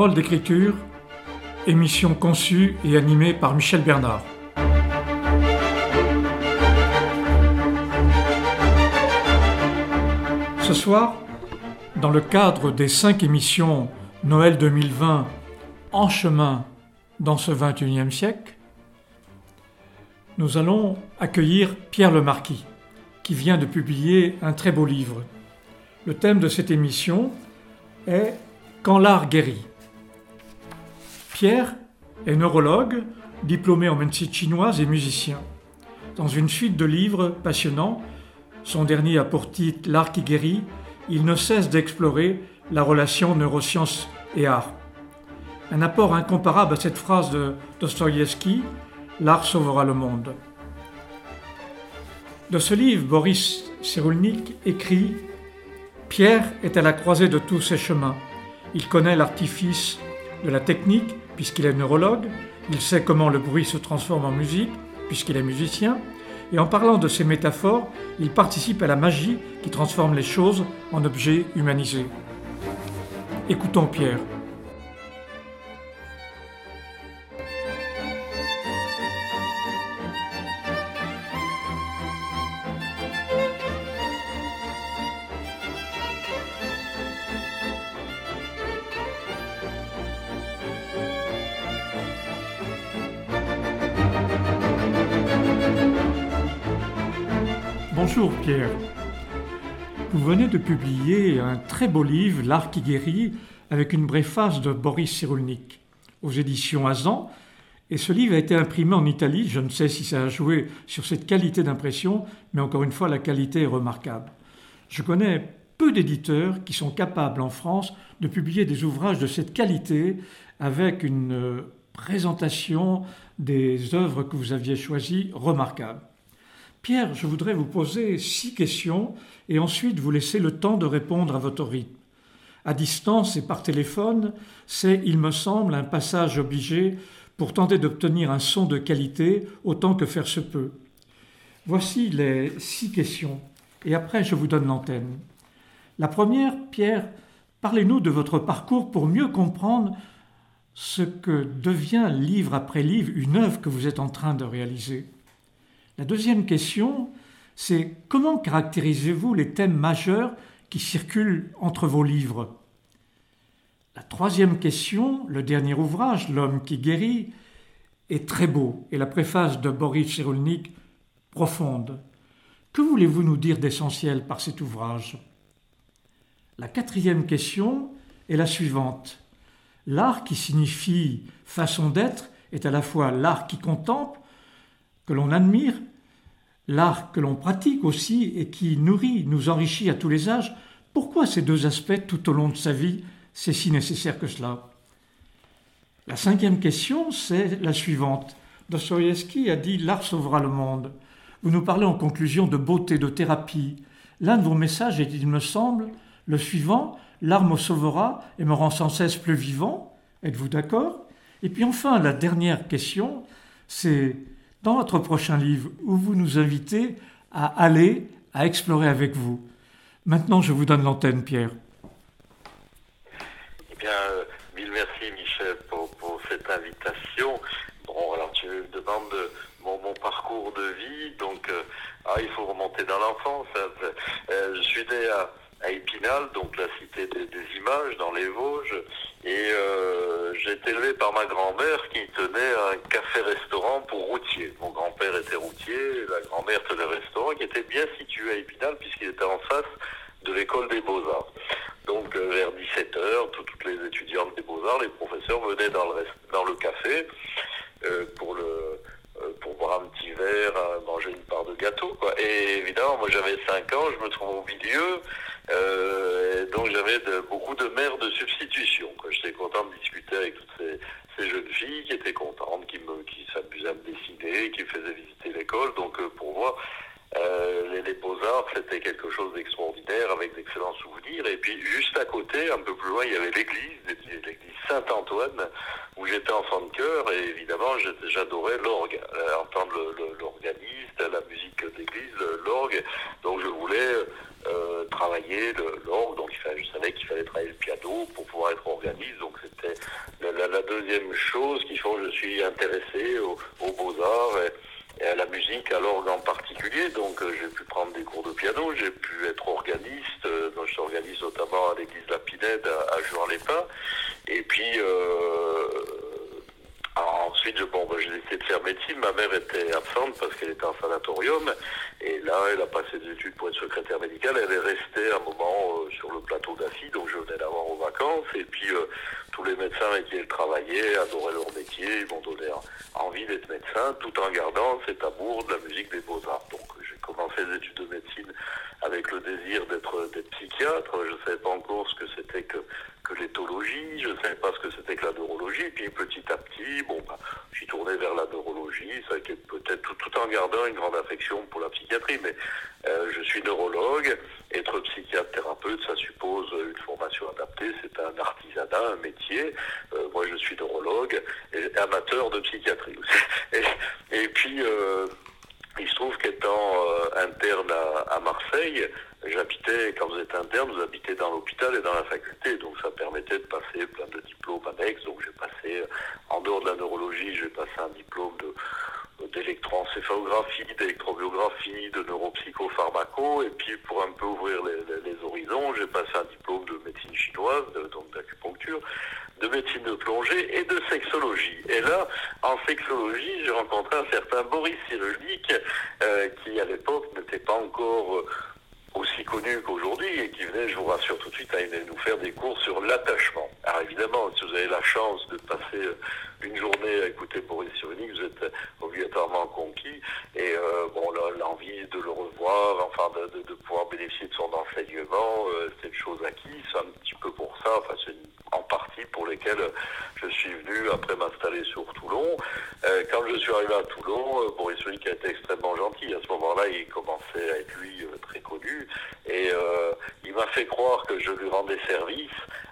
Parole d'écriture, émission conçue et animée par Michel Bernard. Ce soir, dans le cadre des cinq émissions Noël 2020 En chemin dans ce 21e siècle, nous allons accueillir Pierre Lemarquis, qui vient de publier un très beau livre. Le thème de cette émission est Quand l'art guérit. Pierre est neurologue, diplômé en médecine chinoise et musicien. Dans une suite de livres passionnants, son dernier a pour titre L'art qui guérit, il ne cesse d'explorer la relation neurosciences et art. Un apport incomparable à cette phrase de Dostoïevski, L'art sauvera le monde. De ce livre, Boris Cyrulnik écrit Pierre est à la croisée de tous ses chemins. Il connaît l'artifice de la technique, puisqu'il est neurologue, il sait comment le bruit se transforme en musique, puisqu'il est musicien, et en parlant de ces métaphores, il participe à la magie qui transforme les choses en objets humanisés. Écoutons Pierre. Bonjour Pierre. Vous venez de publier un très beau livre, L'art qui guérit, avec une préface de Boris Cyrulnik aux éditions Azan. Et ce livre a été imprimé en Italie. Je ne sais si ça a joué sur cette qualité d'impression, mais encore une fois, la qualité est remarquable. Je connais peu d'éditeurs qui sont capables en France de publier des ouvrages de cette qualité avec une euh, présentation des œuvres que vous aviez choisies remarquable. Pierre, je voudrais vous poser six questions et ensuite vous laisser le temps de répondre à votre rythme. À distance et par téléphone, c'est, il me semble, un passage obligé pour tenter d'obtenir un son de qualité autant que faire se peut. Voici les six questions et après je vous donne l'antenne. La première, Pierre, parlez-nous de votre parcours pour mieux comprendre ce que devient livre après livre une œuvre que vous êtes en train de réaliser. La deuxième question, c'est comment caractérisez-vous les thèmes majeurs qui circulent entre vos livres? La troisième question, le dernier ouvrage, L'homme qui guérit, est très beau et la préface de Boris Cyrulnik profonde. Que voulez-vous nous dire d'essentiel par cet ouvrage? La quatrième question est la suivante. L'art qui signifie façon d'être est à la fois l'art qui contemple, que l'on admire, l'art que l'on pratique aussi et qui nourrit, nous enrichit à tous les âges, pourquoi ces deux aspects tout au long de sa vie, c'est si nécessaire que cela? La cinquième question, c'est la suivante. Dostoïevski a dit L'art sauvera le monde. Vous nous parlez en conclusion de beauté, de thérapie. L'un de vos messages est, il me semble, le suivant L'art me sauvera et me rend sans cesse plus vivant. Êtes-vous d'accord? Et puis enfin, la dernière question, c'est dans votre prochain livre où vous nous invitez à aller, à explorer avec vous. Maintenant, je vous donne l'antenne, Pierre. Eh bien, euh, mille merci, Michel, pour, cette invitation. Bon, alors tu me demandes mon, parcours de vie, donc euh, ah, il faut remonter dans l'enfance. Hein. Euh, je suis né à, à Épinal, donc la cité des, images dans les Vosges. Et euh, j'ai été élevé par ma grand-mère qui tenait un café-restaurant pour routiers. Mon grand-père était routier, la grand-mère tenait un restaurant qui était bien situé à Épinal puisqu'il était en face de l'école des beaux-arts. Donc euh, vers 17h, toutes les étudiantes des beaux-arts, les professeurs venaient dans le, dans le café euh, pour le pour boire un petit verre, manger une part de gâteau. Quoi. Et évidemment, moi j'avais 5 ans, je me trouve au milieu, euh, donc j'avais beaucoup de mères de substitution. J'étais content de discuter avec toutes ces, jeunes filles qui étaient contentes, qui, s'amusaient à me dessiner, qui me faisaient visiter l'école. Donc euh, pour moi, euh, les, beaux-arts, c'était quelque chose d'extraordinaire avec d'excellents souvenirs. Et puis juste à côté, un peu plus loin, il y avait l'église, l'église Saint-Antoine, où j'étais enfant de chœur. Et évidemment, j'adorais l'orgue, entendre l'organiste, la musique d'église, l'orgue. Donc je voulais euh, travailler l'orgue, donc je savais qu'il fallait travaillé le piano pour pouvoir être organiste. Donc c'était la, deuxième chose qui fait que je suis intéressé aux, beaux-arts et, à la musique, à l'orgue en particulier. Donc j'ai pu prendre des cours de piano, j'ai pu être organiste. Organiste notamment à l'église La Pinède à, à Juan-les-Pins. Et puis ensuite, je, bon, ben, j'ai décidé de faire médecine. Ma mère était absente parce qu'elle était en sanatorium. Et là, elle a passé des études pour être secrétaire médicale. Elle est restée un moment euh, sur le plateau d'Affy, donc je venais d'avoir aux vacances. Et puis, euh, tous les médecins avec qui elle travaillait adoraient leur métier. Ils m'ont donné envie d'être médecin, tout en gardant cet amour de la musique des beaux-arts. J'ai commencé les études de médecine avec le désir d'être psychiatre. Je ne savais pas encore ce que c'était que l'éthologie, je ne savais pas ce que c'était que la neurologie, et puis petit à petit, bon, bah, suis tourné vers la neurologie, ça a été peut-être tout, en gardant une grande affection pour la psychiatrie, mais euh, je suis neurologue, être psychiatre thérapeute, ça suppose une formation adaptée, c'est un artisanat, un métier, euh, moi je suis neurologue, et amateur de psychiatrie aussi. Et, puis, euh, il se trouve qu'étant interne à Marseille, J'habitais, quand vous êtes interne, vous habitez dans l'hôpital et dans la faculté, donc ça permettait de passer plein de diplômes annexes. Donc j'ai passé, en dehors de la neurologie, j'ai passé un diplôme d'électroencéphalographie, d'électrobiographie, de neuropsychopharmaco, et puis pour un peu ouvrir les, horizons, j'ai passé un diplôme de médecine chinoise, donc d'acupuncture, de médecine de plongée et de sexologie. Et là, en sexologie, j'ai rencontré un certain Boris Cyrulnik, euh, qui à l'époque n'était pas encore... Euh, aussi connu qu'aujourd'hui et qui venait, je vous rassure tout de suite, à nous faire des cours sur l'attachement. Alors évidemment, si vous avez la chance de passer euh, une journée à écouter Boris Cyrulnik, vous êtes euh, obligatoirement conquis et euh, bon, l'envie de le revoir, enfin de, de, pouvoir bénéficier de son enseignement, c'est une chose acquise, c'est un petit peu pour ça, enfin c'est en partie pour lesquels je suis venu après m'installer sur Toulon. quand je suis arrivé à Toulon, Boris Cyrulnik a été extrêmement gentil. À ce moment-là, il commençait à être lui très connu et euh, il m'a fait croire que je lui rendais service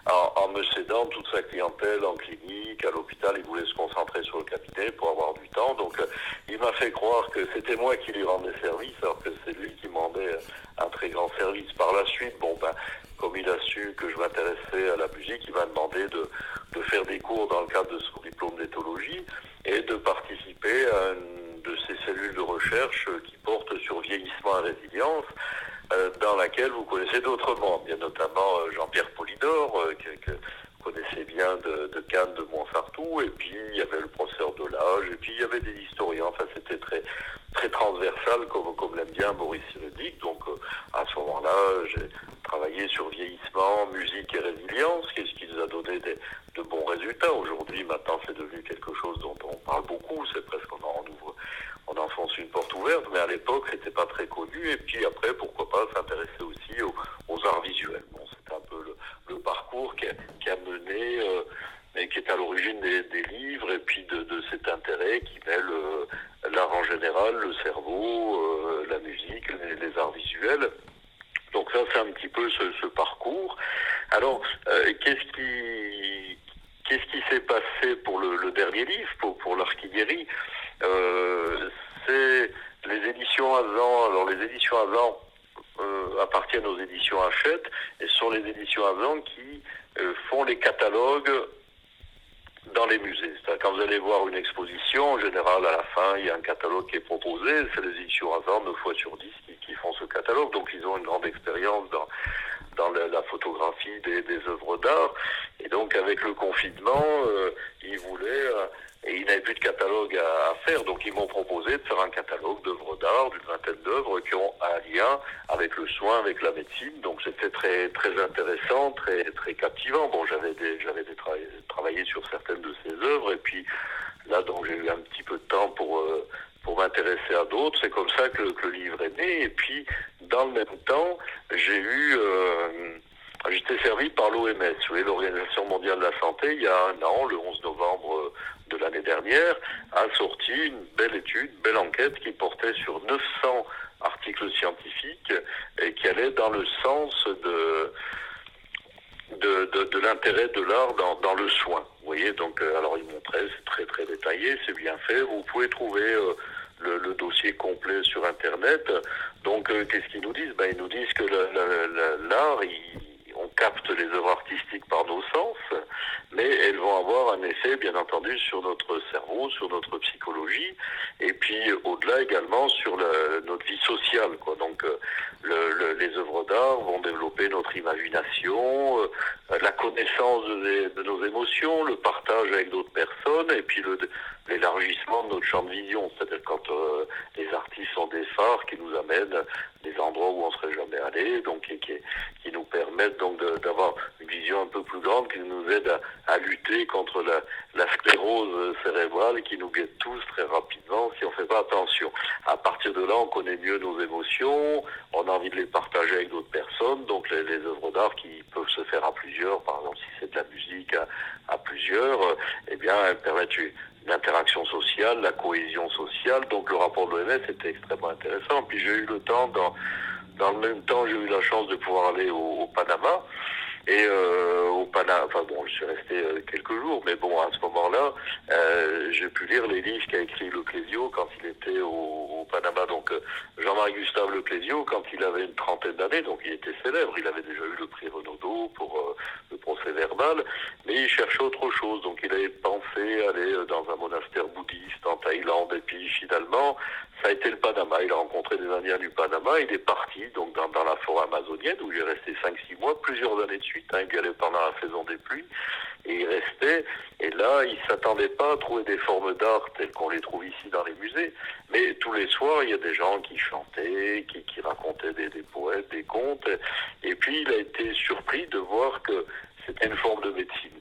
en, me cédant toute sa clientèle en clinique, à l'hôpital. Il voulait se concentrer sur le cabinet pour avoir du temps. Donc euh, il m'a fait croire que c'était moi qui lui rendais service alors que c'est lui qui me rendait un très grand service. Par la suite, bon ben, comme il a su que je m'intéressais à la musique, il m'a demandé de, faire des cours dans le cadre de son diplôme d'éthologie et de participer à une de ces cellules de recherche qui portent sur vieillissement et résilience. Euh, dans laquelle vous connaissez d'autres membres, bien notamment euh, Jean-Pierre Polidor, euh, que, vous connaissez bien de, Cannes, de Montsartou, et puis il y avait le professeur Delage, et puis il y avait des historiens, enfin c'était très très transversal, comme, comme l'aime bien Boris Cyrulnik, donc à ce moment-là, j'ai travaillé sur vieillissement, musique et résilience, qu'est-ce qui nous a donné des, de bons résultats. Aujourd'hui, maintenant, c'est devenu quelque chose dont on parle beaucoup, c'est presque, on en ouvre on enfonce une porte ouverte, mais à l'époque, c'était pas très connu. Et puis après, pourquoi pas s'intéresser aussi aux, arts visuels. Bon, c'est un peu le, parcours qui a, mené euh, et qui est à l'origine des, livres et puis de, cet intérêt qui mêle euh, l'art en général, le cerveau, euh, la musique, les, arts visuels. Donc ça, c'est un petit peu ce, parcours. Alors, qu'est-ce qui qu'est-ce qui s'est passé pour le, dernier livre, pour, pour l'archiguerie euh, c'est les éditions Azan. Alors les éditions Azan euh, appartiennent aux éditions Hachette et ce sont les éditions Azan qui euh, font les catalogues dans les musées. C'est-à-dire quand vous allez voir une exposition, en général à la fin il y a un catalogue qui est proposé, c'est les éditions Azan 9 fois sur 10 qui, font ce catalogue, donc ils ont une grande expérience dans, dans la, photographie des, des œuvres d'art. Et donc avec le confinement, ils voulaient et ils n'avaient plus de catalogue à, faire, donc ils m'ont proposé de faire un catalogue d'œuvres d'art, d'une vingtaine d'œuvres qui ont un lien avec le soin, avec la médecine. Donc c'était très très intéressant, très très captivant. Bon, j'avais j'avais travaillé sur certaines de ces œuvres, et puis là, donc j'ai eu un petit peu de temps pour euh, pour m'intéresser à d'autres. C'est comme ça que, le livre est né. Et puis, dans le même temps, j'ai eu euh, J'étais servi par l'OMS, l'Organisation mondiale de la santé, il y a un an, le 11 novembre de l'année dernière, a sorti une belle étude, une belle enquête qui portait sur 900 articles scientifiques et qui allait dans le sens de, de, l'intérêt de l'art dans, le soin. Vous voyez, donc, euh, alors il montrait, c'est très très détaillé, c'est bien fait. Vous pouvez trouver euh, le, dossier complet sur Internet. Donc, euh, qu'est-ce qu'ils nous disent? Ben, Ils nous disent que l'art, il on capte les œuvres artistiques par nos sens, mais elles vont avoir un effet, bien entendu, sur notre cerveau, sur notre psychologie, et puis au-delà également sur notre vie sociale. Quoi. Donc le, les œuvres d'art vont développer notre imagination, euh, la connaissance de, de, nos émotions, le partage avec d'autres personnes, et puis l'élargissement de notre champ de vision. C'est-à-dire quand euh, les artistes sont des phares qui nous amènent des endroits où on serait jamais allé, donc et qui, qui nous permettent donc d'avoir une vision un peu plus grande, qui nous aide à, à lutter contre la, la, sclérose cérébrale qui nous guette tous très rapidement si on fait pas attention. À partir de là, on connaît mieux nos émotions, on a envie de les partager avec d'autres personnes, donc les, les œuvres d'art qui peuvent se faire à plusieurs, par exemple si c'est de la musique à, à plusieurs, eh bien elles permettent l'interaction sociale, la cohésion sociale. Donc le rapport de l'OMS était extrêmement intéressant. Puis j'ai eu le temps, dans, dans le même temps, j'ai eu la chance de pouvoir aller au, Panama. Et euh, au Panama, enfin bon, je suis resté euh, quelques jours, mais bon, à ce moment-là, euh, j'ai pu lire les livres qu'a écrit Leclésio quand il était au, Panama. Donc Jean-Marie Gustave Leclésio, quand il avait une trentaine d'années, donc il était célèbre, il avait déjà eu le prix Renaudot pour le procès verbal, mais il cherchait autre chose. Donc il avait pensé aller dans un monastère bouddhiste en Thaïlande, et puis finalement, ça a été le Panama. Il a rencontré des Indiens du Panama. Il est parti donc dans, la forêt amazonienne où il est resté 5-6 mois, plusieurs années de suite. Hein, il allait pendant la saison des pluies. Et il restait. Et là, il s'attendait pas à trouver des formes d'art telles qu'on les trouve ici dans les musées. Mais tous les soirs, il y a des gens qui chantaient, qui, qui racontaient des, des poètes, des contes. Et puis, il a été surpris de voir que c'était une forme de médecine.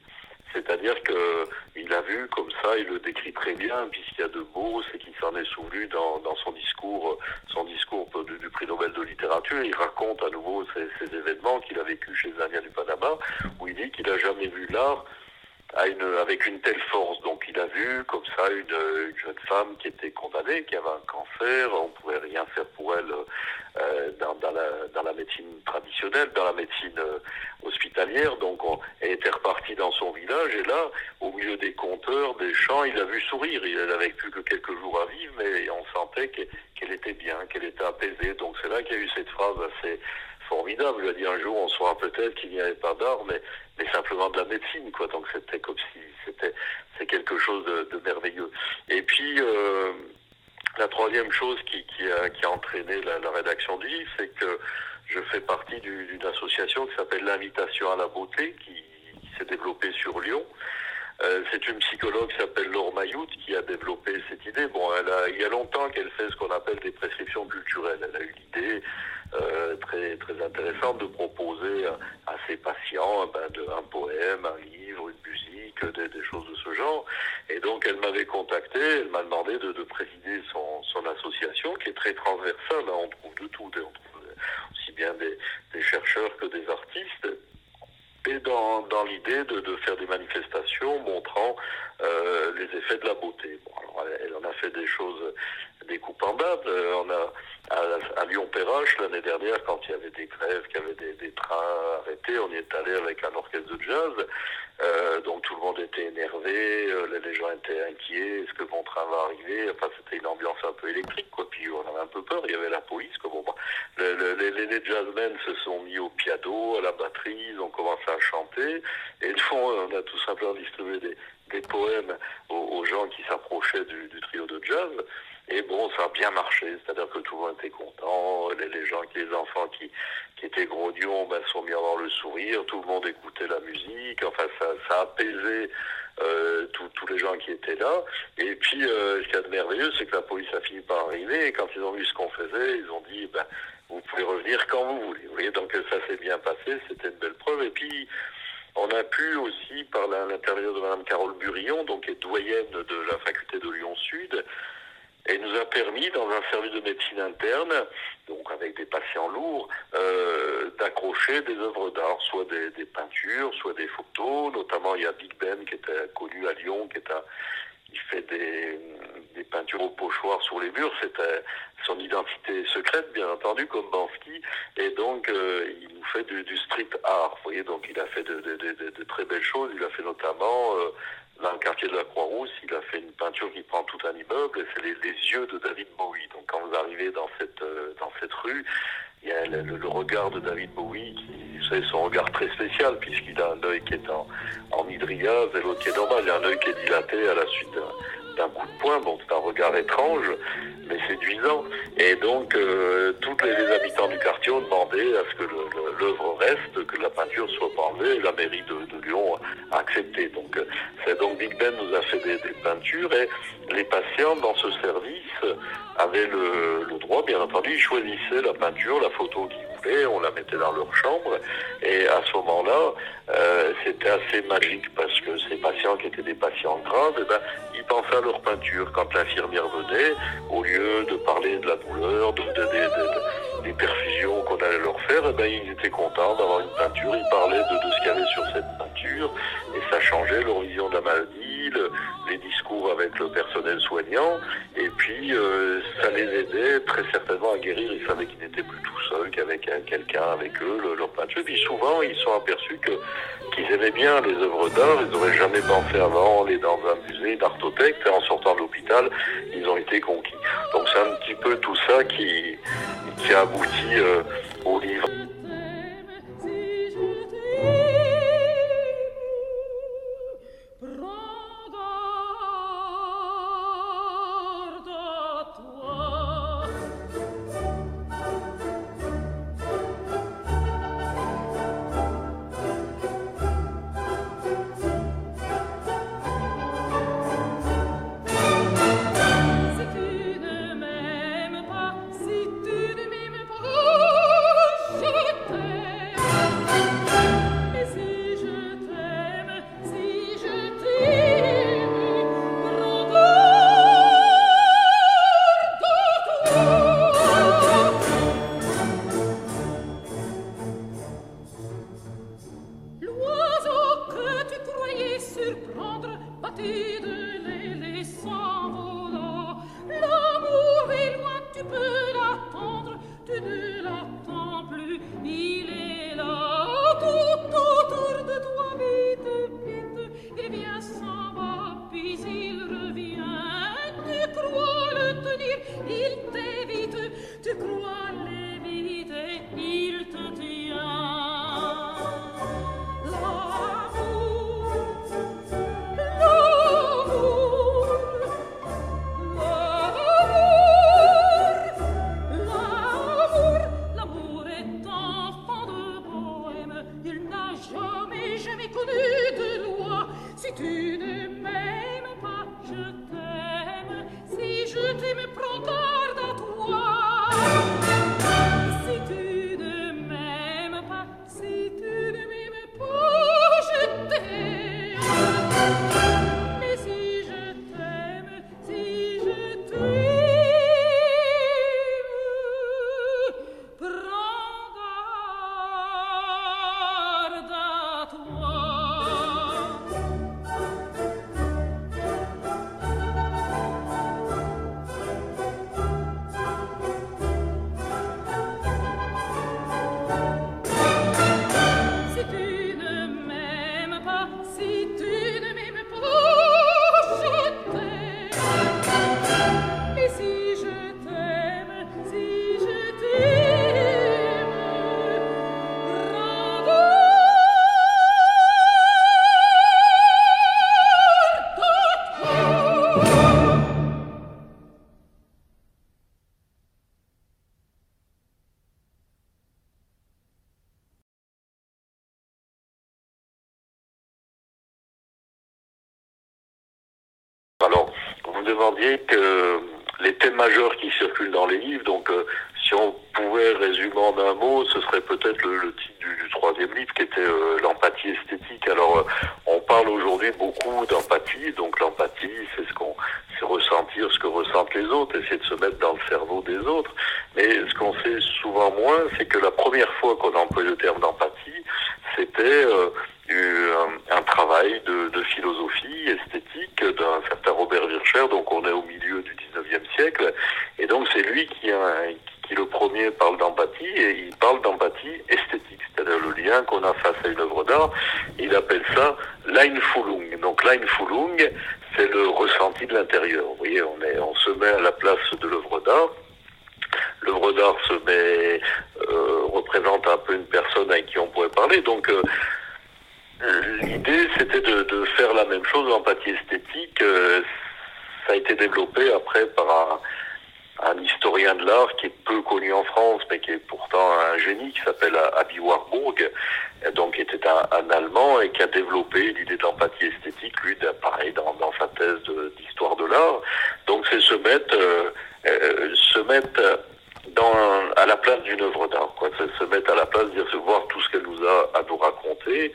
C'est-à-dire qu'il a vu comme ça, il le décrit très bien, puisqu'il y a de beau, c'est qu'il s'en est souvenu dans, dans, son discours, son discours du, du, prix Nobel de littérature. Il raconte à nouveau ces, ces événements qu'il a vécu chez les Indiens du Panama, où il dit qu'il n'a jamais vu l'art une, avec une telle force. Donc il a vu comme ça une, une, jeune femme qui était condamnée, qui avait un cancer, on pouvait rien faire pour elle euh, dans, dans, la, dans la médecine traditionnelle, dans la médecine euh, hospitalière. Donc on, elle était repartie dans son village et là, au milieu des compteurs, des chants, il a vu sourire. Il n'avait plus que quelques jours à vivre, mais on sentait qu'elle était bien, qu'elle était apaisée. Donc c'est là qu'il y a eu cette phrase assez formidable. Il a dit un jour, on saura peut-être qu'il n'y avait pas d'art, mais, mais simplement de la médecine, quoi. Donc c'était comme si c'était c'est quelque chose de, merveilleux. Et puis euh, la troisième chose qui, a, qui a entraîné la, rédaction du livre, c'est que je fais partie d'une association qui s'appelle l'Invitation à la beauté, qui, qui s'est développée sur Lyon. Euh, c'est une psychologue qui s'appelle Laure Mayout qui a développé cette idée. Bon, elle a, il y a longtemps qu'elle fait ce qu'on appelle des prescriptions culturelles. Elle a eu l'idée euh, très très intéressante de proposer à, ses patients ben, de, un poème, un livre, une musique, des, choses de ce genre. Et donc elle m'avait contacté, elle m'a demandé de, de présider son, association qui est très transversale. Là, on trouve de tout, aussi bien des, chercheurs que des artistes et dans, dans l'idée de, de, faire des manifestations montrant euh, les effets de la beauté. Bon, alors elle, en a fait des choses découpantes. Euh, on a à, Lyon-Perrache l'année dernière, quand il y avait des grèves, qu'il y avait des, des, trains arrêtés, on y est allé avec un orchestre de jazz. Euh, donc tout le monde était énervé, euh, les gens étaient inquiets, est-ce que mon train va arriver? Enfin, c'était une ambiance un peu électrique, quoi. Puis on avait un peu peur, il y avait la police, quoi. Bon, bah, le, le, les, jazzmen se sont mis au piano, à la batterie, ils ont commencé à chanter, et nous, on a tout simplement distribué des, des poèmes aux, gens qui s'approchaient du trio de jazz. Et bon, ça a bien marché, c'est-à-dire que tout le monde était content, les, gens, les enfants qui, qui étaient grognons ben, sont mis avoir le sourire, tout le monde écoutait la musique, enfin ça, ça a apaisé euh, tous les gens qui étaient là. Et puis euh, ce qu'il y a de merveilleux, c'est que la police a fini par arriver, et quand ils ont vu ce qu'on faisait, ils ont dit, ben, vous pouvez revenir quand vous voulez. Vous voyez, donc ça s'est bien passé, c'était une belle preuve. Et puis, on a pu aussi, par l'intérieur de Mme Carole Burillon, donc qui est doyenne de la faculté de Lyon Sud, et nous a permis, dans un service de médecine interne, donc avec des patients lourds, euh, d'accrocher des œuvres d'art, soit des, peintures, soit des photos. Notamment, il y a Big Ben qui était connu à Lyon, qui est fait des, peintures au pochoir sur les murs. C'était son identité secrète, bien entendu, comme Bansky. Et donc, euh, il nous fait du, street art. Vous voyez, donc il a fait de très belles choses. Il a fait notamment euh, dans le quartier de la Croix-Rousse, il a fait une peinture qui prend tout un immeuble, c'est les, yeux de David Bowie. Donc quand vous arrivez dans cette, euh, dans cette rue, il y a le, le regard de David Bowie qui savez, son regard très spécial, puisqu'il a un œil qui est en, en et l'autre qui est normal. Il a un œil qui est dilaté à la suite d'un coup de poing. Bon, c'est un regard étrange, mais séduisant. Et donc, euh, tous les, habitants du quartier ont demandé à ce que l'œuvre reste, que la peinture soit enlevée. Et la mairie de, Lyon a accepté. Donc, euh, c'est donc Big Ben nous a fait des, peintures et les patients dans ce service avaient le, le droit, bien entendu, ils choisissaient la peinture, la photo qu'ils on la mettait dans leur chambre. Et à ce moment-là, euh, c'était assez magique parce que ces patients qui étaient des patients graves, eh ben, ils pensaient à leur peinture. Quand l'infirmière venait, au lieu de parler de la douleur, de, des perfusions qu'on allait leur faire, eh ben, ils étaient contents d'avoir une peinture. Ils parlaient de, de ce qu'il y avait sur cette peinture et ça changeait leur vision de la maladie, les discours avec le personnel soignant et puis euh, ça les aidait très certainement à guérir. Ils savaient qu'ils n'étaient plus tout seuls, qu'avec quelqu'un avec eux, leur peinture. Et puis souvent, ils sont aperçus que qu'ils aimaient bien les œuvres d'art. Ils n'auraient jamais pensé avant aller dans un musée d'artothèque. Et en sortant de l'hôpital, ils ont été conquis. Donc c'est un petit peu tout ça qui, qui a abouti euh, au livre. Demandiez que les thèmes majeurs qui circulent dans les livres, donc euh, si on pouvait résumer en un mot, ce serait peut-être le, titre du, troisième livre qui était euh, l'empathie esthétique. Alors euh, on parle aujourd'hui beaucoup d'empathie, donc l'empathie c'est ce qu'on ressentir ce que ressentent les autres, essayer de se mettre dans le cerveau des autres. Mais ce qu'on sait souvent moins, c'est que la première fois qu'on a employé le terme d'empathie, c'était un, travail de, de philosophie esthétique d'un certain Donc on est au milieu du 19e siècle, et donc c'est lui qui, le premier parle d'empathie, et il parle d'empathie esthétique, c'est-à-dire le lien qu'on a face à une œuvre d'art, il appelle ça l'Einfühlung. Donc l'Einfühlung, c'est le ressenti de l'intérieur. Vous voyez, on, se met à la place de l'œuvre d'art, l'œuvre d'art se met, euh, représente un peu une personne avec qui on pourrait parler. Donc l'idée, c'était de, faire la même chose, l'empathie esthétique. Ça a été développé après par un historien de l'art qui est peu connu en France, mais qui est pourtant un génie, qui s'appelle Abi Warburg, donc qui était un, Allemand et qui a développé l'idée d'empathie esthétique, lui, pareil, dans, sa thèse d'histoire de, l'art. Donc c'est se mettre, euh, euh, se mettre à la place d'une œuvre d'art, quoi. Se, mettre à la place, dire, se voir tout ce qu'elle nous a à nous raconter.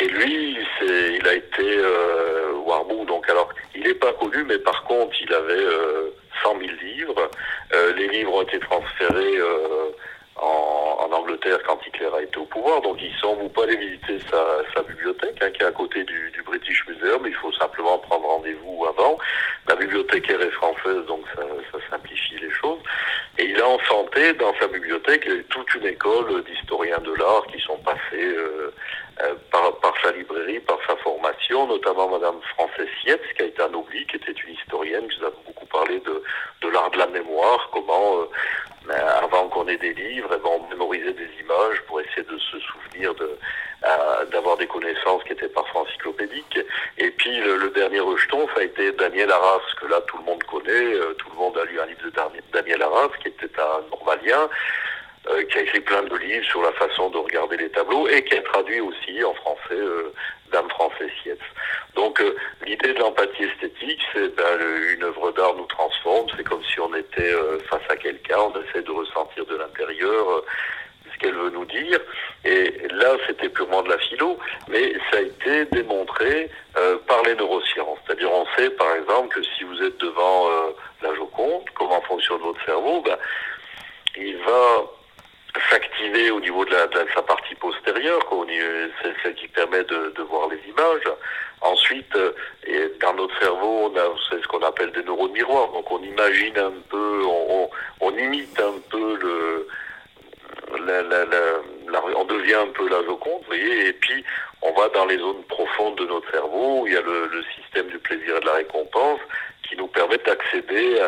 Et lui, il a été euh, Warburg, donc alors, il n'est pas connu, mais par contre, il avait euh, 100 000 livres. Euh, les livres ont été transférés euh, en, en, Angleterre quand Hitler a été au pouvoir. Donc ils sont, vous pouvez aller visiter sa, sa bibliothèque hein, qui est à côté du, du, British Museum. Il faut simplement prendre rendez-vous avant. La bibliothécaire est française, donc ça, ça, simplifie les choses. Et il a enfanté dans sa bibliothèque toute une école d'historiens de l'art qui sont passés euh, euh, par, sa librairie, par sa formation, notamment Madame Frances Sietz, qui a été un oubli, qui était une historienne, qui nous a beaucoup parlé de, de l'art de la mémoire, comment euh, euh, avant qu'on ait des livres, eh ben, on mémorisait des images pour essayer de se souvenir de euh, d'avoir des connaissances qui étaient parfois encyclopédiques. Et puis le, dernier rejeton, ça a été Daniel Arras, que là tout le monde connaît, euh, tout le monde a lu un livre de Daniel Arras, qui était un normalien, qui a écrit plein de livres sur la façon de regarder les tableaux et qui a traduit aussi en français Dame Français Sietz. Donc l'idée de l'empathie esthétique, c'est ben, une œuvre d'art nous transforme, c'est comme si on était face à quelqu'un, on essaie de ressentir de l'intérieur ce qu'elle veut nous dire. Et là, c'était purement de la philo, mais ça a été démontré euh, par les neurosciences. C'est-à-dire, on sait, par exemple, que si vous êtes devant euh, la Joconde, comment fonctionne votre cerveau, ben, il va s'activer au niveau de, la, de, sa partie postérieure, c'est celle qui permet de, de, voir les images. Ensuite, euh, et dans notre cerveau, on a ce qu'on appelle des neurones miroirs. Donc on imagine un peu, on, on, on imite un peu le, la, la, la, on devient un peu la Joconde, vous voyez, et puis on va dans les zones profondes de notre cerveau où il y a le, le système du plaisir et de la récompense qui nous permet d'accéder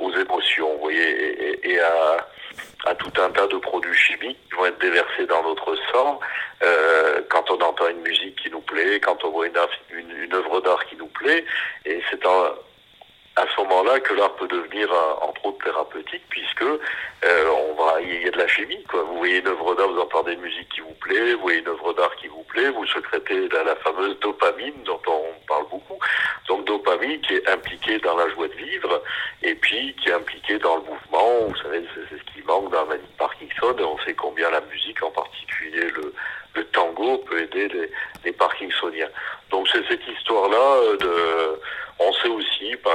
aux émotions, vous voyez, et, et à, à, tout un tas de produits chimiques qui vont être déversés dans notre sang euh, quand on entend une musique qui nous plaît, quand on voit une, œuvre d'art qui nous plaît, et c'est un à ce moment-là que l'art peut devenir entre autres thérapeutique puisque euh, on va il y a de la chimie quoi. Vous voyez une œuvre d'art, vous entendez une musique qui vous plaît, vous voyez une œuvre d'art qui vous plaît, vous secrétez la, la, fameuse dopamine dont on parle beaucoup. Donc dopamine qui est impliquée dans la joie de vivre et puis qui est impliquée dans le mouvement. Vous savez c'est ce qui manque dans la maladie de Parkinson et on sait combien la musique en particulier le le tango peut aider les, les Parkinsoniens. Donc c'est cette histoire-là de on sait aussi, par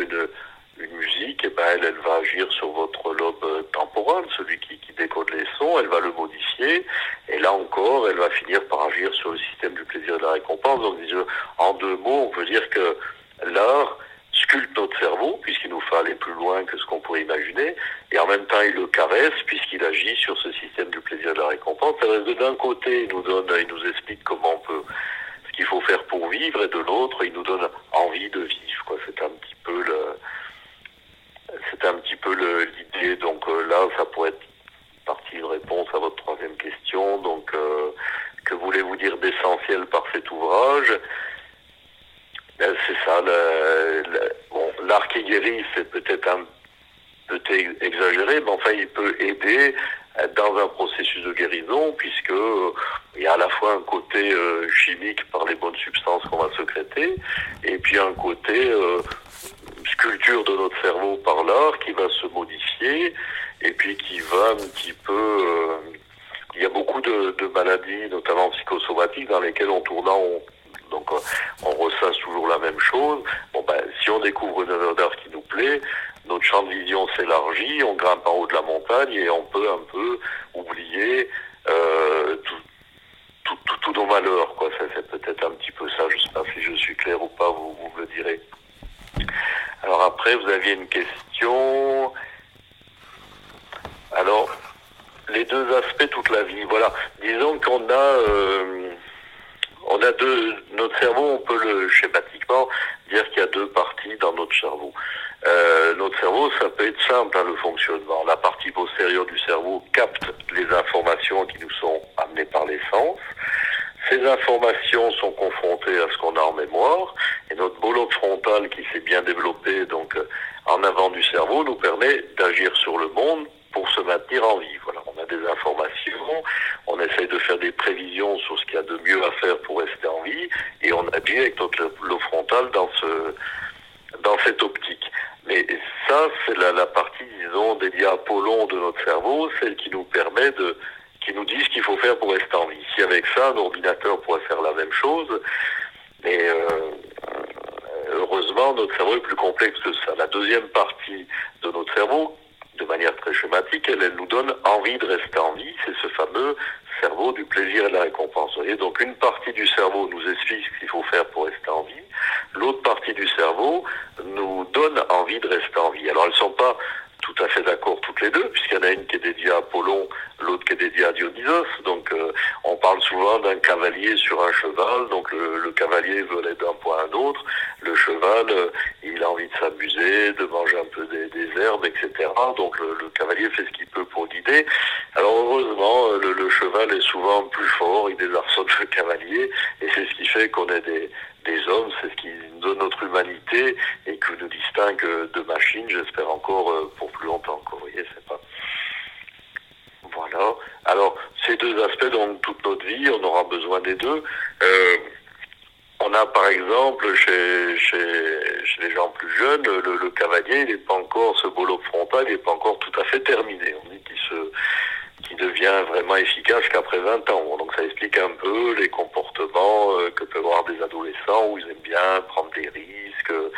exemple, qu'une une musique, eh ben, elle, elle, va agir sur votre lobe temporal, celui qui, qui, décode les sons, elle va le modifier, et là encore, elle va finir par agir sur le système du plaisir et de la récompense. Donc, en deux mots, on peut dire que l'art sculpte notre cerveau, puisqu'il nous fait aller plus loin que ce qu'on pourrait imaginer, et en même temps, il le caresse, puisqu'il agit sur ce système du plaisir et de la récompense. D'un côté, il nous donne, il nous explique comment on peut qu'il faut faire pour vivre, et de l'autre, il nous donne envie de vivre. Quoi. C'est un petit peu le, c'est un petit peu l'idée. Donc euh, là, ça pourrait être partie de réponse à votre troisième question. Donc, euh, que voulez-vous dire d'essentiel par cet ouvrage ben, C'est ça. l'art qui guérit, c'est peut-être un peu exagéré, mais enfin, il peut aider dans un processus de guérison, puisque euh, il y a à la fois un côté euh, chimique par les bonnes substances qu'on va secréter, et puis un côté euh, sculpture de notre cerveau par l'art qui va se modifier, et puis qui va un petit peu... Euh, il y a beaucoup de, de, maladies, notamment psychosomatiques, dans lesquelles on tourne en donc on ressasse toujours la même chose. Bon ben, si on découvre une œuvre d'art qui nous plaît, notre champ de vision s'élargit, on grimpe en haut de la montagne et on peut un peu oublier euh, tous nos malheurs. Quoi. C'est peut-être un petit peu ça, je ne sais pas si je suis clair ou pas, vous, vous me direz. Alors après, vous aviez une question. Alors, les deux aspects toute la vie. Voilà. Disons qu'on a, euh, on a deux, notre cerveau, on peut le schématiquement dire qu'il y a deux parties dans notre cerveau. Euh, notre cerveau, ça peut être simple, hein, le fonctionnement. La partie postérieure du cerveau capte les informations qui nous sont amenées par les sens. Ces informations sont confrontées à ce qu'on a en mémoire et notre bolote frontal qui s'est bien développé donc euh, en avant du cerveau nous permet d'agir sur le monde pour se maintenir en vie. Voilà, on a des informations, on essaye de faire des prévisions sur ce qu'il y a de mieux à faire pour rester en vie et on agit avec notre lobe frontal dans ce dans cette optique. Mais ça, c'est la, la partie, disons, dédiée à Apollon de notre cerveau, celle qui nous permet de qui nous dit ce qu'il faut faire pour rester en vie. Si avec ça, un ordinateur pourrait faire la même chose, mais euh, heureusement, notre cerveau est plus complexe que ça. La deuxième partie de notre cerveau, de manière très schématique, elle, elle nous donne envie de rester en vie. C'est ce fameux cerveau du plaisir et de la récompense. Vous voyez donc une partie du cerveau nous explique ce qu'il faut faire pour rester en vie. L'autre partie du cerveau nous donne envie de rester en vie. Alors elles sont pas tout à fait d'accord toutes les deux, puisqu'il y en a une qui est dédiée à Apollon, l'autre qui est dédiée à Dionysos. Donc euh, on parle souvent d'un cavalier sur un cheval, donc le, cavalier veut aller d'un point à un autre, le cheval, euh, il a envie de s'amuser, de manger un peu des, herbes, etc. Donc le, cavalier fait ce qu'il peut pour guider. Alors heureusement, le, le, cheval est souvent plus fort, il désarçonne le cavalier, et c'est ce qui fait qu'on est des, des hommes, c'est ce qui donne notre humanité et qui nous distingue de machines, j'espère encore euh, pour plus longtemps. Vous voyez, c'est pas. Voilà. Alors, ces deux aspects dans toute notre vie, on aura besoin des deux. Euh, on a par exemple chez, chez, chez, les gens plus jeunes, le, le cavalier, il n'est pas encore, ce bolo frontal, il n'est pas encore tout à fait terminé. On dit qu'il se, qui devient vraiment efficace qu'après 20 ans. Donc ça explique un peu les comportements euh, que peuvent avoir des adolescents où ils aiment bien prendre des risques, euh,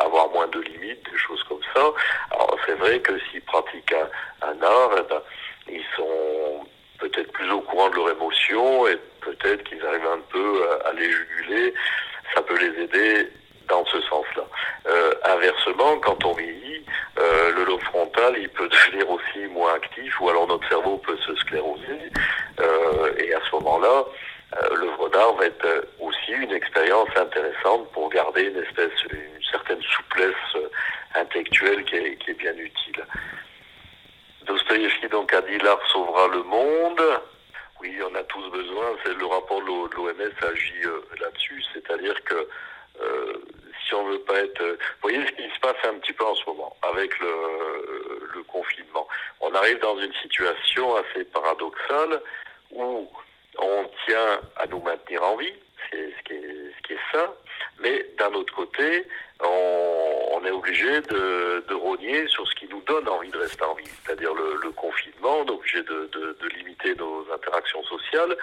avoir moins de limites, des choses comme ça. Alors c'est vrai que s'ils pratiquent un, art, eh ben, ils sont peut-être plus au courant de leurs émotions et peut-être qu'ils arrivent un peu à, les juguler. Ça peut les aider dans ce sens-là. Euh, inversement, quand on vieillit, euh, le lobe frontal, il peut devenir aussi moins actif, ou alors notre cerveau peut se scléroser, euh, et à ce moment-là, l'œuvre d'art va être aussi une expérience intéressante pour garder une espèce, une certaine souplesse intellectuelle qui est, bien utile. Dostoïevski donc a dit l'art sauvera le monde. Oui, on a tous besoin. C'est le rapport de l'OMS agit là-dessus, c'est-à-dire que euh, si on veut être... Vous voyez ce qui se passe un petit peu en ce moment avec le, confinement. On arrive dans une situation assez paradoxale où on tient à nous maintenir en vie, c'est ce qui est, ce mais d'un autre côté, on, est obligé de, rogner sur ce qui nous donne envie de rester en vie, c'est-à-dire le, confinement, on est obligé de, limiter nos interactions sociales,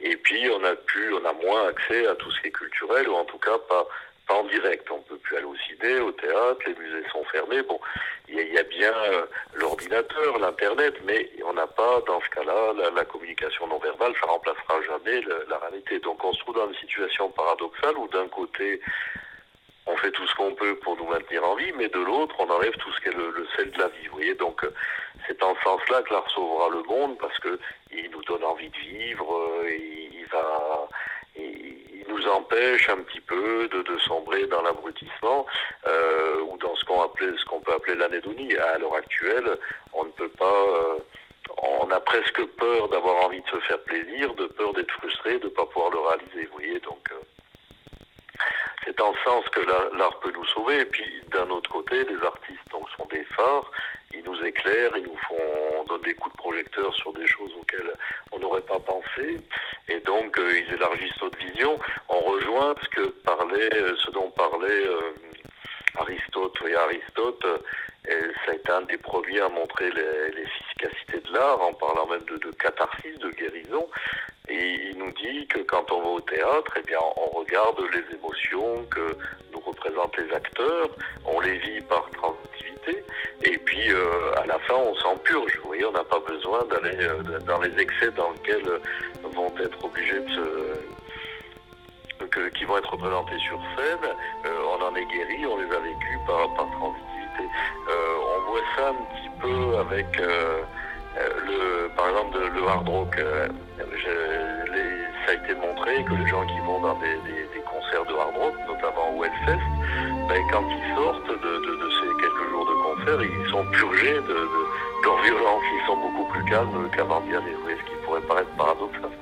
et puis on a pu, on a moins accès à tout ce qui est culturel, ou en tout cas pas, pas en direct. On peut plus aller au ciné, au théâtre, les musées sont fermés. Bon, il y, a bien euh, l'ordinateur, l'internet, mais on n'a pas, dans ce cas-là, la, communication non verbale, ça remplacera jamais la réalité. Donc on se trouve dans une situation paradoxale où d'un côté, on fait tout ce qu'on peut pour nous maintenir en vie, mais de l'autre, on enlève tout ce qui est le, sel de la vie. Vous voyez, donc c'est en ce sens-là que l'art sauvera le monde parce que il nous donne envie de vivre, il, il va, nous empêche un petit peu de, de sombrer dans l'abrutissement euh, ou dans ce qu'on ce peut appeler l'anédonie. À l'heure actuelle, on ne peut pas. Euh, on a presque peur d'avoir envie de se faire plaisir, de peur d'être frustré, de ne pas pouvoir le réaliser. Vous voyez, donc euh, c'est en ce sens que l'art peut nous sauver. Et puis d'un autre côté, les artistes donc sont des phares. Ils nous éclairent, ils nous font des coups de projecteur sur des choses auxquelles on n'aurait pas pensé. Et donc euh, ils élargissent notre vision. On rejoint ce que parlait, ce dont parlait euh, Aristote. Oui, Aristote. Et ça a été un des premiers à montrer l'efficacité de l'art en parlant même de, de, catharsis, de guérison. Et il nous dit que quand on va au théâtre, eh bien, on regarde les émotions que nous représentent les acteurs, on les vit par transitivité, et puis euh, à la fin, on s'en purge. Vous voyez, on n'a pas besoin d'aller euh, dans les excès dans lesquels vont être obligés de se que, qui vont être représentés sur scène, euh, on en est guéri, on les a vécus par, par transitivité. Euh, on voit ça un petit peu avec euh, le, par exemple le hard rock. Ça a été montré que les gens qui vont dans des, notamment au Hellfest, ben, quand ils sortent de, ces quelques jours de concert, ils sont purgés de, leur violence, ils sont beaucoup plus calmes qu'avant d'y aller, ce qui pourrait paraître paradoxal.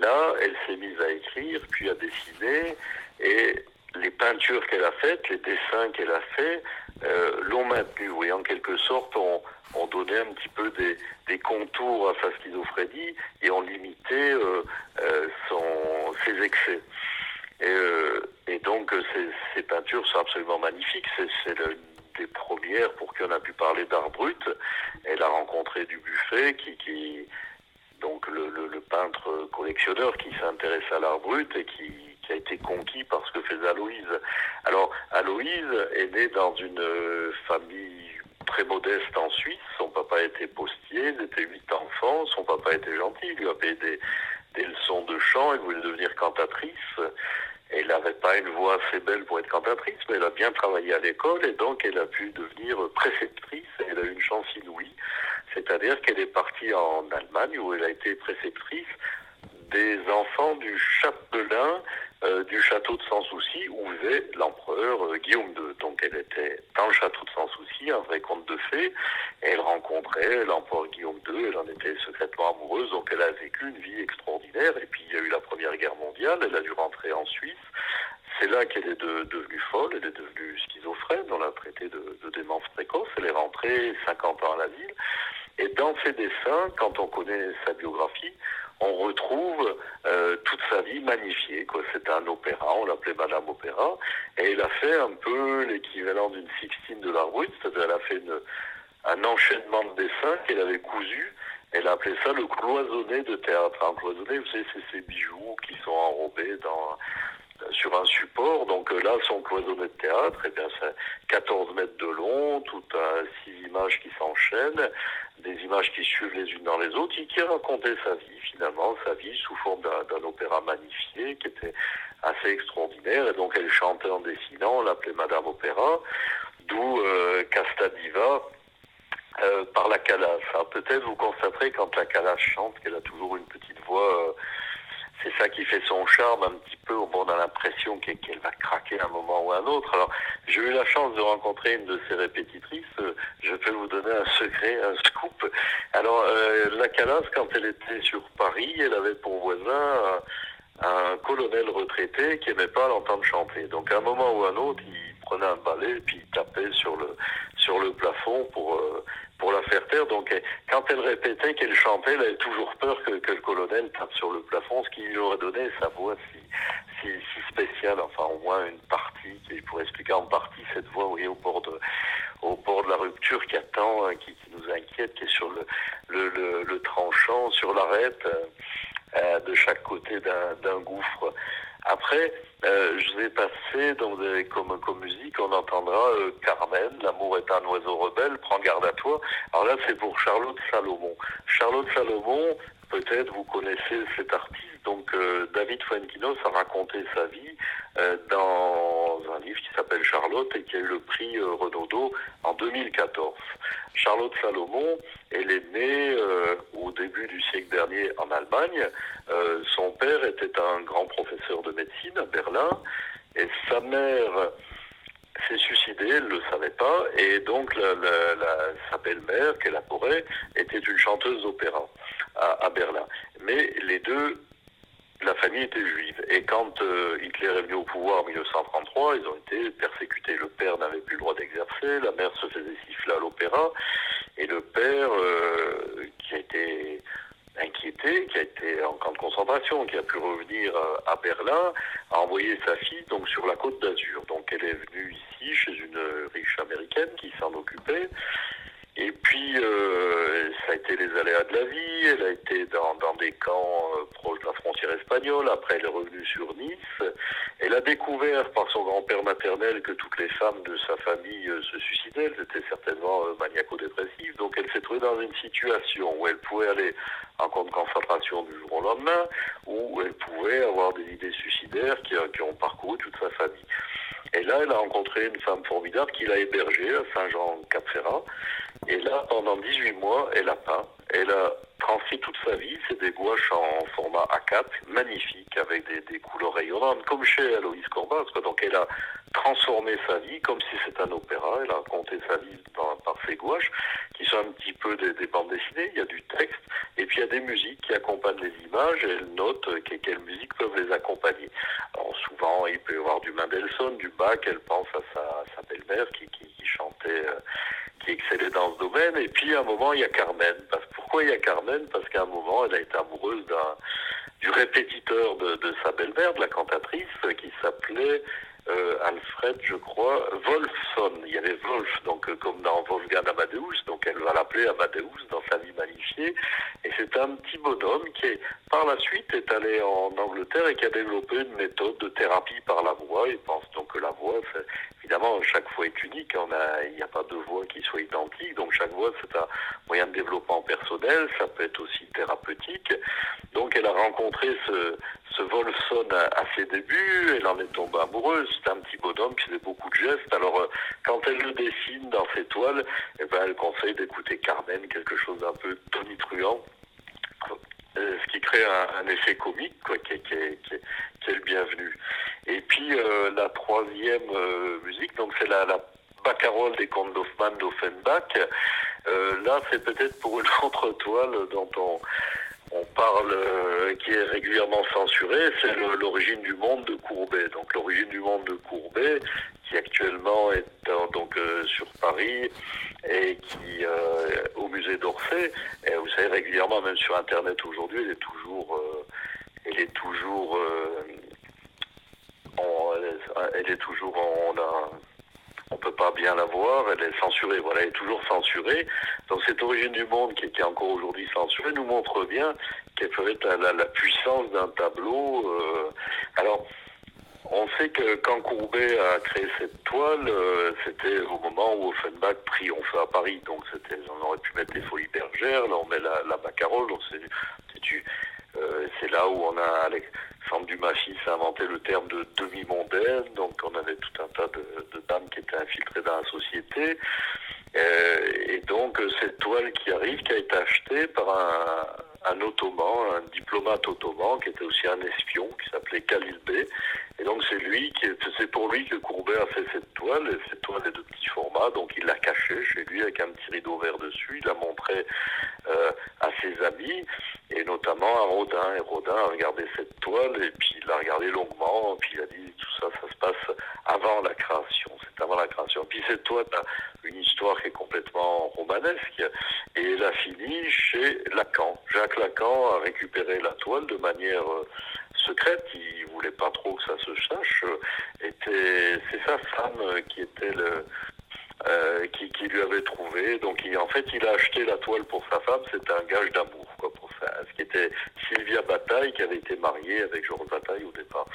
là, elle s'est mise à écrire, puis à dessiner, et les peintures qu'elle a faites, les dessins qu'elle a faits, euh, l'ont maintenu, oui, en quelque sorte, ont, on donné un petit peu des, contours à sa schizophrénie et ont limité euh, euh, ses excès. Et, donc, ces, ces, peintures sont absolument magnifiques. C'est l'une des premières pour qui on a pu parler d'art brut. Elle a rencontré Dubuffet qui donc le, peintre collectionneur qui s'intéresse à l'art brut et qui, a été conquis par ce que faisait Aloïse. Alors Aloïse est née dans une euh, famille très modeste en Suisse. Son papa était postier, Il étaient huit enfants. Son papa était gentil, il lui a des, leçons de chant, elle voulait devenir cantatrice. Elle n'avait pas une voix assez belle pour être cantatrice, mais elle a bien travaillé à l'école et donc elle a pu devenir préceptrice. Elle a eu une chance inouïe. C'est-à-dire qu'elle est partie en Allemagne où elle a été préceptrice des enfants du chapelain euh, du château de Sans-Souci où vivait l'empereur euh, Guillaume II. Donc elle était dans le château de Sans-Souci, un vrai conte de fées. Elle rencontrait l'empereur Guillaume II, elle en était secrètement amoureuse, donc elle a vécu une vie extraordinaire. Et puis il y a eu la Première Guerre mondiale, elle a dû rentrer en Suisse. C'est là qu'elle est devenue folle, elle est devenue schizophrène, on l'a traitée de, de démence précoce, elle est rentrée 50 ans à la ville. Et dans ses dessins, quand on connaît sa biographie, on retrouve euh, toute sa vie magnifiée. C'était un opéra, on l'appelait Madame Opéra, et elle a fait un peu l'équivalent d'une Sixtine de la Brute, c'est-à-dire elle a fait un enchaînement de dessins qu'elle avait cousu. Elle a appelé ça le cloisonné de théâtre. Un cloisonné, vous savez, c'est ces bijoux qui sont enrobés dans, sur un support. Donc euh, là, son cloisonné de théâtre, eh bien, c'est 14 mètres de long, toutes euh, six images qui s'enchaînent, des images qui suivent les unes dans les autres, et qui racontait sa vie, finalement, sa vie sous forme d'un opéra magnifié, qui était assez extraordinaire. Et donc, elle chantait en dessinant, on l'appelait Madame Opéra, d'où euh, Castadiva, euh, par la calasse. Peut-être vous constaterez quand la chante qu'elle a toujours une petite voix c'est ça qui fait son charme un petit peu. on a l'impression qu'elle va craquer à un moment ou à un autre. Alors, j'ai eu la chance de rencontrer une de ses répétitrices. Je peux vous donner un secret, un scoop. Alors, euh, la Calas, quand elle était sur Paris, elle avait pour voisin un, colonel retraité qui aimait pas l'entendre chanter. Donc, à un moment ou à un autre, il prenait un balai et puis il tapait sur le sur le plafond pour euh, pour la faire taire. Donc, quand elle répétait qu'elle chantait, elle avait toujours peur que, le colonel tape sur le plafond, ce qui lui aurait donné sa voix si, si, si spéciale, enfin au moins une partie, qui pourrait expliquer en partie cette voix, voyez, au bord de, au bord de la rupture qui attend, hein, qui, qui, nous inquiète, qui est sur le, le, le, le tranchant, sur l'arête, euh, euh de chaque côté d'un gouffre. Après, euh, je vais passer, donc comme, comme musique, on entendra euh, Carmen, L'amour est un oiseau rebelle, prends garde à toi. Alors là, c'est pour Charlotte Salomon. Charlotte Salomon, peut-être vous connaissez cet artiste, donc euh, David Fuenquinos a raconté sa vie euh, dans un livre qui s'appelle Charlotte et qui a eu le prix euh, Renaudot en 2014. Charlotte Salomon, elle est née au début du siècle dernier en Allemagne. son père était un grand professeur de médecine à Berlin et sa mère s'est suicidée, elle ne le savait pas, et donc la, la, sa belle-mère, qu'elle adorait, était une chanteuse d'opéra à, Berlin. Mais les deux la famille était juive. Et quand euh, Hitler est venu au pouvoir en 1933, ils ont été persécutés. Le père n'avait plus le droit d'exercer, la mère se faisait siffler à l'opéra, et le père, euh, qui a été inquiété, qui a été en camp de concentration, qui a pu revenir euh, à Berlin, a envoyé sa fille donc sur la côte d'Azur. Donc elle est venue ici chez une riche américaine qui s'en occupait. Et puis, euh, ça a été les aléas de la vie. Elle a été dans, dans des camps euh, proches de la frontière espagnole. Après, elle est revenue sur Nice. Elle a découvert par son grand-père maternel que toutes les femmes de sa famille euh, se suicidaient. Elles étaient certainement euh, maniaco-dépressives. Donc, elle s'est trouvée dans une situation où elle pouvait aller en camp de concentration du jour au lendemain, où elle pouvait avoir des idées suicidaires qui, qui ont parcouru toute sa famille. Et là, elle a rencontré une femme formidable qui l'a hébergée à Saint-Jean-Cap-Ferrat. Et là, pendant 18 mois, elle a peint. Elle a transcrit toute sa vie. C'est des gouaches en format A4, magnifiques, avec des, couleurs rayonnantes, comme chez Aloïs Corbas. Donc elle a transformé sa vie comme si c'était un opéra. Elle a raconté sa vie par, ses gouaches, qui sont un petit peu des, des, bandes dessinées. Il y a du texte, et puis il y a des musiques qui accompagnent les images, et elle note que, quelles musiques peuvent les accompagner. Alors souvent, il peut y avoir du Mendelssohn, du Bach, elle pense à sa, sa belle-mère qui, qui, qui, chantait... Euh, qui excellait dans ce domaine. Et puis à un moment, il y a Carmen. Parce, pourquoi il y a Carmen? Parce qu'à un moment, elle a été amoureuse d'un du répétiteur de, sa belle-mère, de la cantatrice, qui s'appelait euh, Alfred, je crois, Wolfson. Il y avait Wolf, donc euh, comme dans Wolfgang Amadeus, donc elle va l'appeler Amadeus dans sa vie magnifiée. Et c'est un petit bonhomme qui, par la suite, est allé en Angleterre et qui a développé une méthode de thérapie par la voix. Il pense donc que la voix, évidemment, chaque voix est unique. Il n'y a pas de voix qui soit identique, donc chaque voix c'est un moyen de développement personnel. Ça peut être aussi thérapeutique. Donc elle a rencontré ce, ce Volson à, ses débuts, elle en est tombée amoureuse, c'est un petit bonhomme qui faisait beaucoup de gestes. Alors quand elle le dessine dans ses toiles, eh ben, elle conseille d'écouter Carmen, quelque chose d'un peu tonitruant. Ce qui crée un, effet comique quoi, qui, qui, qui, qui, est le bienvenu. Et puis la troisième musique, donc c'est la, la Baccarole des contes d'Hoffmann d'Offenbach. Euh, là, c'est peut-être pour une autre toile dont on, on parle, euh, qui est régulièrement censurée, c'est l'origine du monde de Courbet. Donc l'origine du monde de Courbet, qui actuellement est donc euh, sur Paris et qui au musée d'Orsay. Et vous savez régulièrement, même sur Internet aujourd'hui, elle est toujours, elle est toujours, elle est toujours, on on peut pas bien la voir, elle est censurée, voilà, elle est toujours censurée. Donc cette origine du monde qui, est encore aujourd'hui censurée nous montre bien quelle peut être la, puissance d'un tableau. Euh. alors, on sait que quand Courbet a créé cette toile, euh, c'était au moment où Offenbach triomphait à Paris. Donc c'était, on aurait pu mettre les Folies Bergères, là on met la, la Bacarole, c'est, euh, c'est là où on a Alexandre Dumas fils a inventé le terme de demi-mondaine, donc on avait tout un tas de, dames qui étaient infiltrées dans la société. Euh, et donc cette toile qui arrive, qui a été achetée par un, un ottoman, un diplomate ottoman, qui était aussi un espion, qui s'appelait Khalil Bey. Et donc c'est lui c'est pour lui que Courbet a fait cette toile. Et cette toile est de petit format, donc il l'a cachée chez lui avec un petit rideau vert dessus. Il l'a montré euh, à ses amis et notamment à Rodin. Et Rodin a regardé cette toile et puis il l'a regardé longuement. Et puis il a dit tout ça, ça se passe avant la création. C'est avant la création. Puis cette toile a une histoire qui est complètement romanesque et elle a fini chez Lacan. Jacques Lacan a récupéré la toile de manière euh, secrète. Il voulait pas trop que ça se sache. Était c'est sa femme qui était le euh, qui, lui avait trouvé. Donc en fait, il a acheté la toile pour sa femme. C'était un gage d'amour, quoi, pour ça. Ce qui était Sylvia Bataille, qui avait été mariée avec Georges Bataille au départ.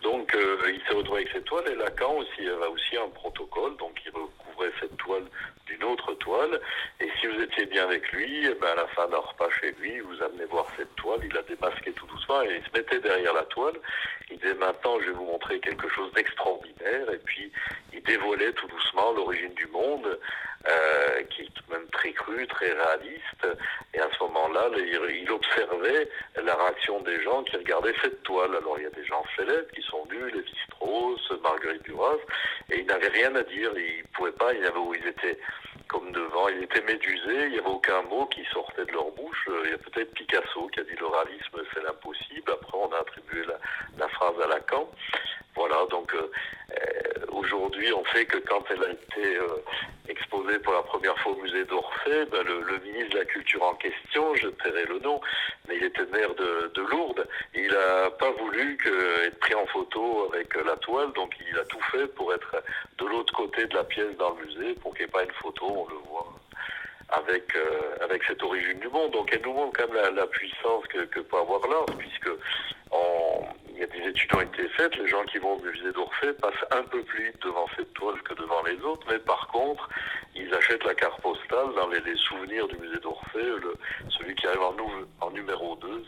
Donc euh, il s'est retrouvé avec cette toile. Et Lacan aussi avait aussi un protocole. Donc il recouvrait cette toile d'une autre toile. Et si vous étiez bien avec lui, eh ben à la fin d'un repas chez lui, vous amenez voir cette toile. Il la démasquait tout doucement et il se mettait derrière la toile. Il disait maintenant, je vais vous montrer quelque chose d'extraordinaire. Et puis il dévoilait tout doucement l'origine du monde, euh, qui est même très cru, très réaliste. Et à ce moment-là, il, observait la réaction des gens qui regardaient cette toile. Alors il y a des gens célèbres qui sont venus, les Strauss, Marguerite Duras, et ils n'avaient rien à dire. Ils pouvaient pas, ils, avaient, ils étaient comme devant, ils étaient médusés, il n'y avait aucun mot qui sortait de leur bouche. Il y a peut-être Picasso qui a dit le réalisme c'est l'impossible. Après on a attribué la, phrase à Lacan. Voilà, donc euh, euh, aujourd'hui, on sait que quand elle a été euh, exposée pour la première fois au musée d'Orsay, ben, le, ministre de la Culture en question, je tairai le nom, il était maire de, de Lourdes, il n'a pas voulu être pris en photo avec la toile, donc il a tout fait pour être de l'autre côté de la pièce dans le musée, pour qu'il n'y ait pas une photo, on le voit avec avec cette origine du monde. Donc elle nous montre quand même la, puissance que, que peut avoir l'art, puisque en, il y a des études ont été faites, les gens qui vont au musée d'Orsay passent un peu plus vite devant cette toile que devant les autres, mais par contre, ils achètent la carte postale dans les, souvenirs du musée d'Orsay, celui qui arrive en, numéro 2,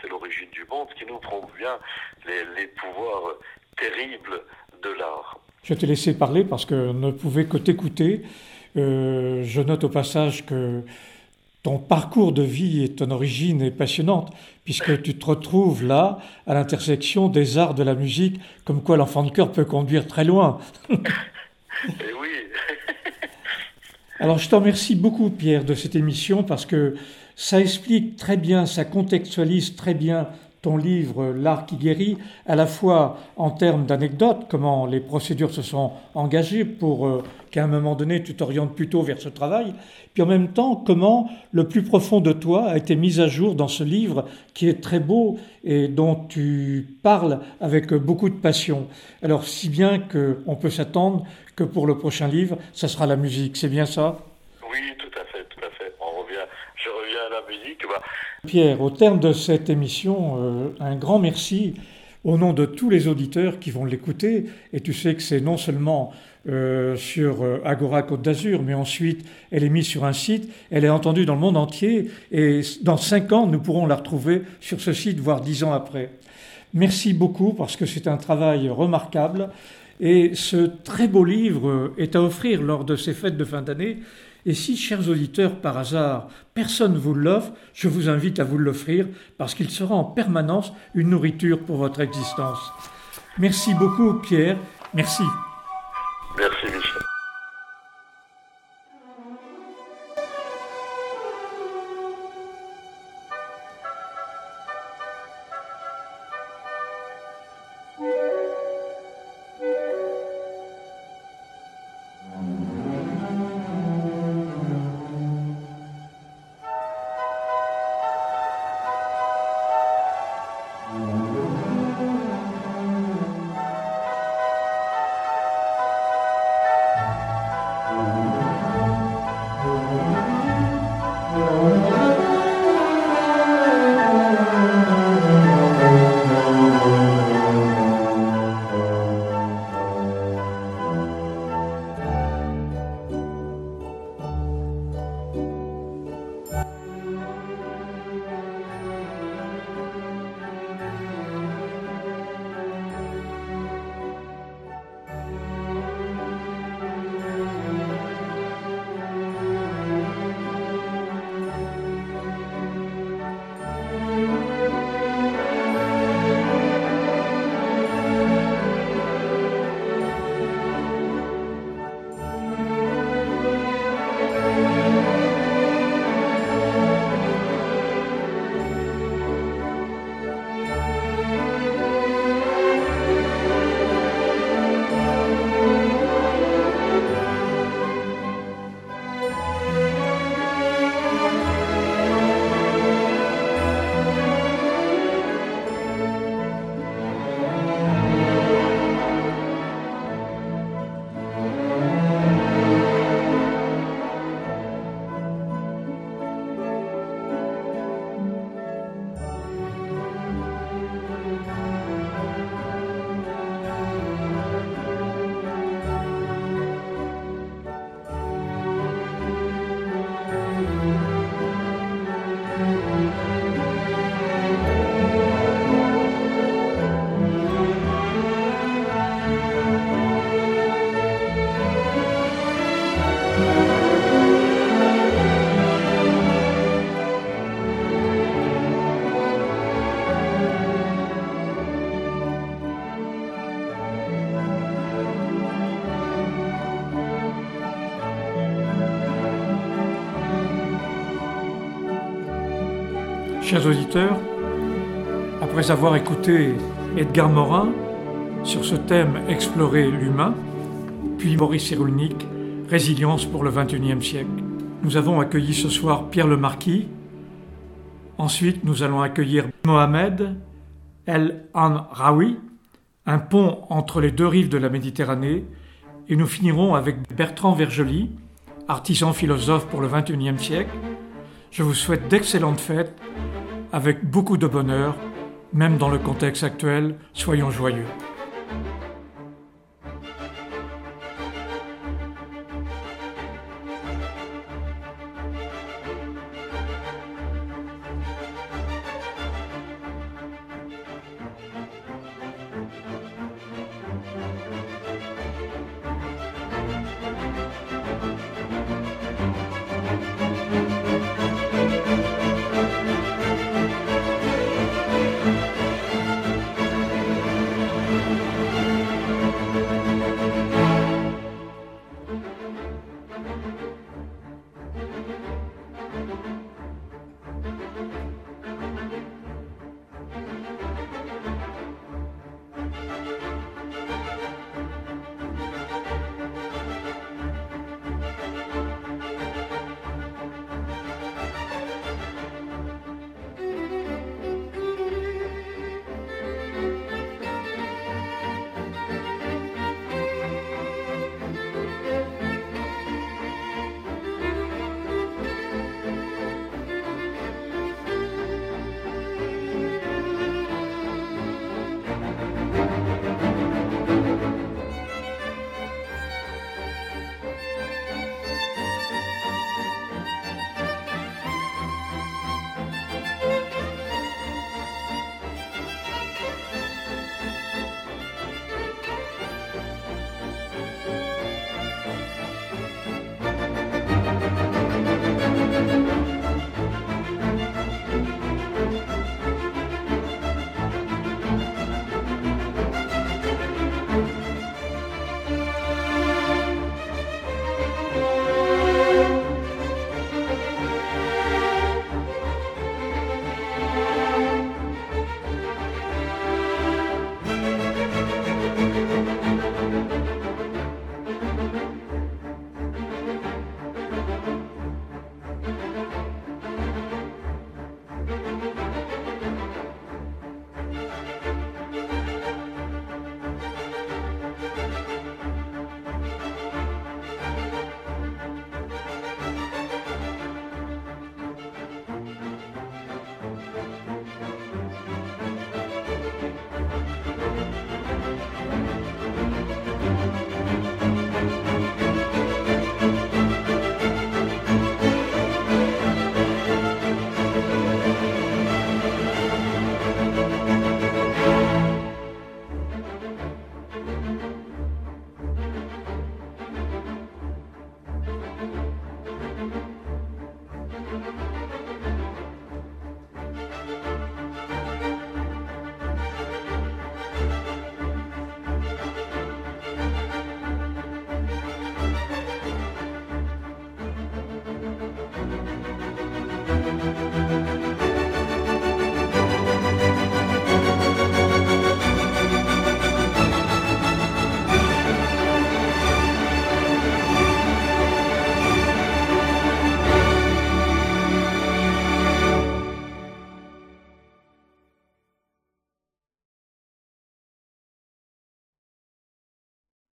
c'est l'origine du monde, ce qui nous prouve bien les, pouvoirs terribles de l'art. Je t'ai laissé parler parce que ne pouvait que t'écouter. Euh, je note au passage que ton parcours de vie et ton origine est passionnante, puisque tu te retrouves là, à l'intersection des arts de la musique, comme quoi l'enfant de cœur peut conduire très loin. et eh oui. Alors je te remercie beaucoup, Pierre, de cette émission, parce que ça explique très bien, ça contextualise très bien ton livre L'art qui guérit, à la fois en termes d'anecdotes, comment les procédures se sont engagées pour euh, qu'à un moment donné tu t'orientes plutôt vers ce travail, puis en même temps comment le plus profond de toi a été mis à jour dans ce livre qui est très beau et dont tu parles avec beaucoup de passion. Alors si bien qu'on peut s'attendre que pour le prochain livre, ça sera la musique, c'est bien ça? Oui, tout à fait, tout à fait. On revient, je reviens à la musique. Bah, Pierre, au terme de cette émission, euh, un grand merci au nom de tous les auditeurs qui vont l'écouter. Et tu sais que c'est non seulement euh, sur euh, Agora Côte d'Azur, mais ensuite elle est mise sur un site, elle est entendue dans le monde entier, et dans cinq ans, nous pourrons la retrouver sur ce site, voire dix ans après. Merci beaucoup parce que c'est un travail remarquable et ce très beau livre est à offrir lors de ces fêtes de fin d'année. Et si, chers auditeurs, par hasard, personne vous l'offre, je vous invite à vous l'offrir parce qu'il sera en permanence une nourriture pour votre existence. Merci beaucoup, Pierre. Merci. Merci, Michel. Auditeurs, après avoir écouté Edgar Morin sur ce thème Explorer l'humain, puis Maurice Cyrulnik, Résilience pour le XXIe siècle, nous avons accueilli ce soir Pierre le Marquis. Ensuite, nous allons accueillir Mohamed El Raoui, un pont entre les deux rives de la Méditerranée, et nous finirons avec Bertrand Vergely, artisan philosophe pour le XXIe siècle. Je vous souhaite d'excellentes fêtes avec beaucoup de bonheur, même dans le contexte actuel, soyons joyeux.